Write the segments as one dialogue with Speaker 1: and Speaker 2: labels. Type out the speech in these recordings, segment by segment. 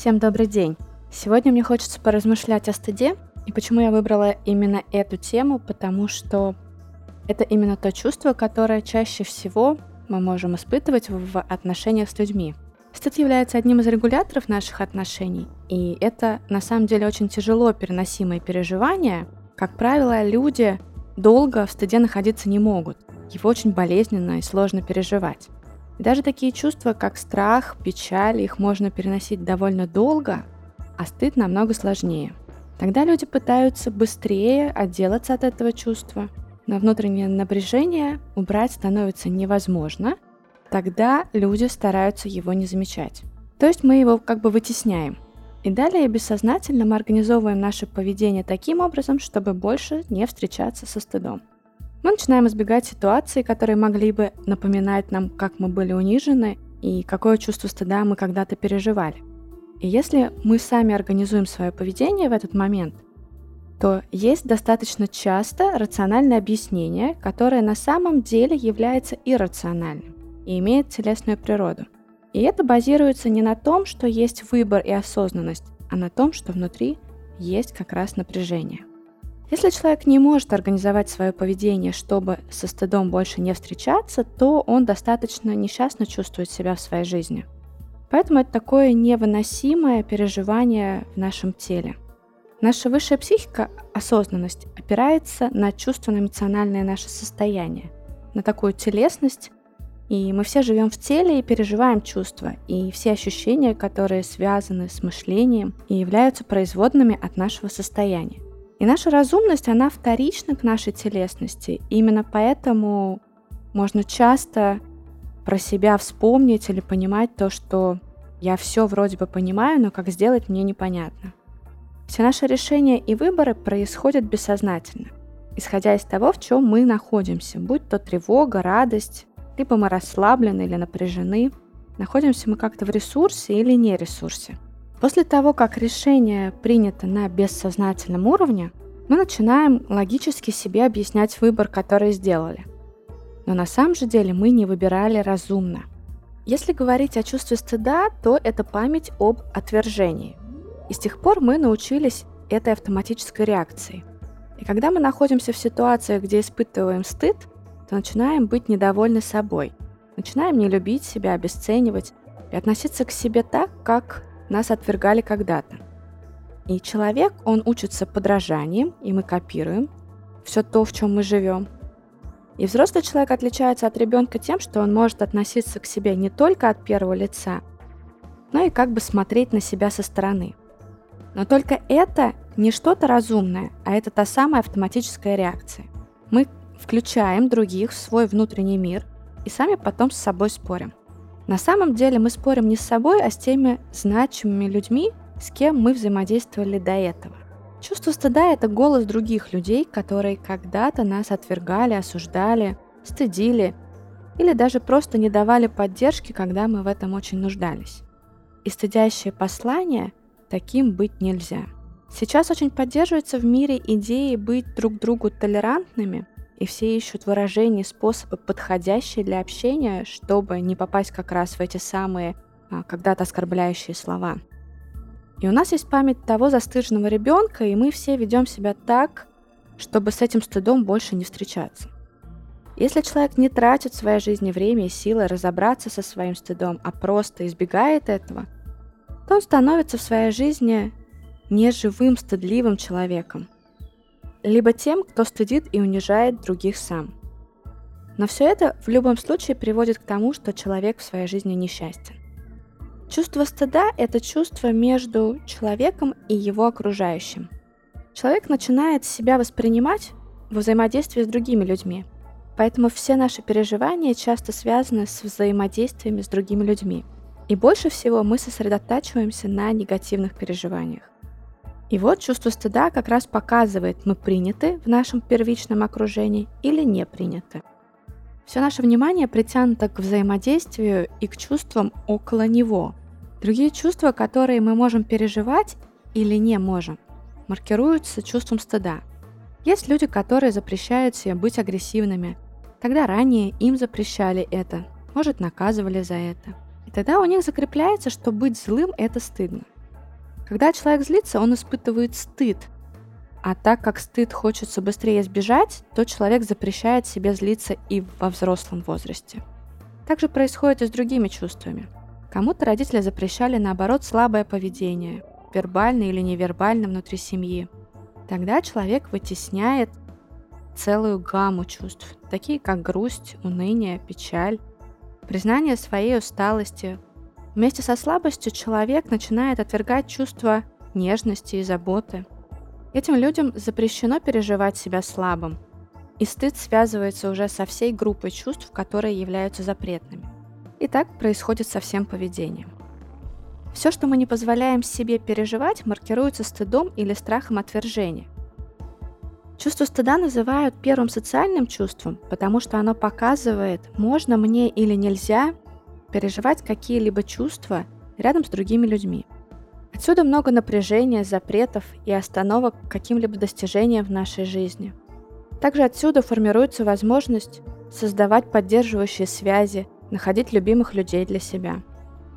Speaker 1: Всем добрый день! Сегодня мне хочется поразмышлять о стыде, и почему я выбрала именно эту тему, потому что это именно то чувство, которое чаще всего мы можем испытывать в отношениях с людьми. Стыд является одним из регуляторов наших отношений, и это на самом деле очень тяжело переносимое переживание. Как правило, люди долго в стыде находиться не могут. Его очень болезненно и сложно переживать. Даже такие чувства, как страх, печаль, их можно переносить довольно долго, а стыд намного сложнее. Тогда люди пытаются быстрее отделаться от этого чувства, но внутреннее напряжение убрать становится невозможно, тогда люди стараются его не замечать. То есть мы его как бы вытесняем. И далее бессознательно мы организовываем наше поведение таким образом, чтобы больше не встречаться со стыдом. Мы начинаем избегать ситуаций, которые могли бы напоминать нам, как мы были унижены и какое чувство стыда мы когда-то переживали. И если мы сами организуем свое поведение в этот момент, то есть достаточно часто рациональное объяснение, которое на самом деле является иррациональным и имеет телесную природу. И это базируется не на том, что есть выбор и осознанность, а на том, что внутри есть как раз напряжение. Если человек не может организовать свое поведение, чтобы со стыдом больше не встречаться, то он достаточно несчастно чувствует себя в своей жизни. Поэтому это такое невыносимое переживание в нашем теле. Наша высшая психика, осознанность, опирается на чувственно-эмоциональное наше состояние, на такую телесность, и мы все живем в теле и переживаем чувства, и все ощущения, которые связаны с мышлением и являются производными от нашего состояния. И наша разумность, она вторична к нашей телесности. И именно поэтому можно часто про себя вспомнить или понимать то, что я все вроде бы понимаю, но как сделать мне непонятно. Все наши решения и выборы происходят бессознательно, исходя из того, в чем мы находимся, будь то тревога, радость, либо мы расслаблены или напряжены, находимся мы как-то в ресурсе или не ресурсе – После того, как решение принято на бессознательном уровне, мы начинаем логически себе объяснять выбор, который сделали. Но на самом же деле мы не выбирали разумно. Если говорить о чувстве стыда, то это память об отвержении. И с тех пор мы научились этой автоматической реакции. И когда мы находимся в ситуациях, где испытываем стыд, то начинаем быть недовольны собой, начинаем не любить себя, обесценивать и относиться к себе так, как нас отвергали когда-то. И человек, он учится подражанием, и мы копируем все то, в чем мы живем. И взрослый человек отличается от ребенка тем, что он может относиться к себе не только от первого лица, но и как бы смотреть на себя со стороны. Но только это не что-то разумное, а это та самая автоматическая реакция. Мы включаем других в свой внутренний мир и сами потом с собой спорим. На самом деле мы спорим не с собой, а с теми значимыми людьми, с кем мы взаимодействовали до этого. Чувство стыда – это голос других людей, которые когда-то нас отвергали, осуждали, стыдили или даже просто не давали поддержки, когда мы в этом очень нуждались. И стыдящее послание таким быть нельзя. Сейчас очень поддерживается в мире идеи быть друг другу толерантными – и все ищут выражения, способы, подходящие для общения, чтобы не попасть как раз в эти самые а, когда-то оскорбляющие слова. И у нас есть память того застыженного ребенка, и мы все ведем себя так, чтобы с этим стыдом больше не встречаться. Если человек не тратит в своей жизни время и силы разобраться со своим стыдом, а просто избегает этого, то он становится в своей жизни неживым, стыдливым человеком – либо тем, кто стыдит и унижает других сам. Но все это в любом случае приводит к тому, что человек в своей жизни несчастен. Чувство стыда – это чувство между человеком и его окружающим. Человек начинает себя воспринимать во взаимодействии с другими людьми. Поэтому все наши переживания часто связаны с взаимодействиями с другими людьми. И больше всего мы сосредотачиваемся на негативных переживаниях. И вот чувство стыда как раз показывает, мы приняты в нашем первичном окружении или не приняты. Все наше внимание притянуто к взаимодействию и к чувствам около него. Другие чувства, которые мы можем переживать или не можем, маркируются чувством стыда. Есть люди, которые запрещают себе быть агрессивными. Тогда ранее им запрещали это, может наказывали за это. И тогда у них закрепляется, что быть злым – это стыдно. Когда человек злится, он испытывает стыд. А так как стыд хочется быстрее избежать, то человек запрещает себе злиться и во взрослом возрасте. Так же происходит и с другими чувствами. Кому-то родители запрещали, наоборот, слабое поведение, вербально или невербально внутри семьи. Тогда человек вытесняет целую гамму чувств, такие как грусть, уныние, печаль, признание своей усталости. Вместе со слабостью человек начинает отвергать чувства нежности и заботы. Этим людям запрещено переживать себя слабым, и стыд связывается уже со всей группой чувств, которые являются запретными. И так происходит со всем поведением. Все, что мы не позволяем себе переживать, маркируется стыдом или страхом отвержения – Чувство стыда называют первым социальным чувством, потому что оно показывает, можно мне или нельзя переживать какие-либо чувства рядом с другими людьми. Отсюда много напряжения, запретов и остановок к каким-либо достижениям в нашей жизни. Также отсюда формируется возможность создавать поддерживающие связи, находить любимых людей для себя.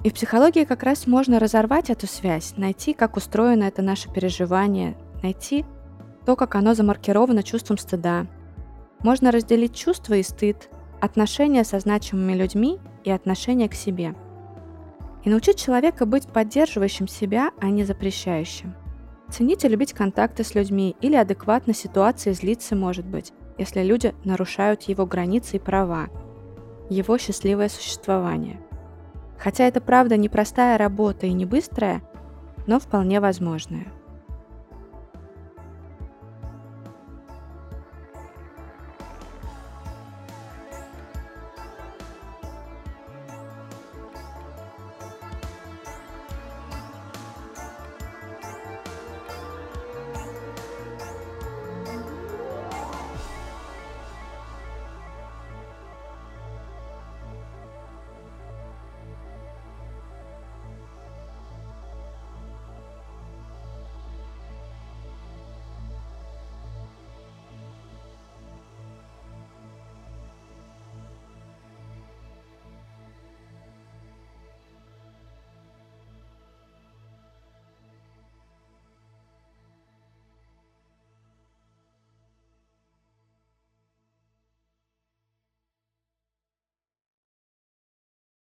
Speaker 1: И в психологии как раз можно разорвать эту связь, найти, как устроено это наше переживание, найти то, как оно замаркировано чувством стыда. Можно разделить чувства и стыд, отношения со значимыми людьми и отношения к себе. И научить человека быть поддерживающим себя, а не запрещающим. Ценить и любить контакты с людьми или адекватно ситуации злиться может быть, если люди нарушают его границы и права, его счастливое существование. Хотя это правда непростая работа и не быстрая, но вполне возможная.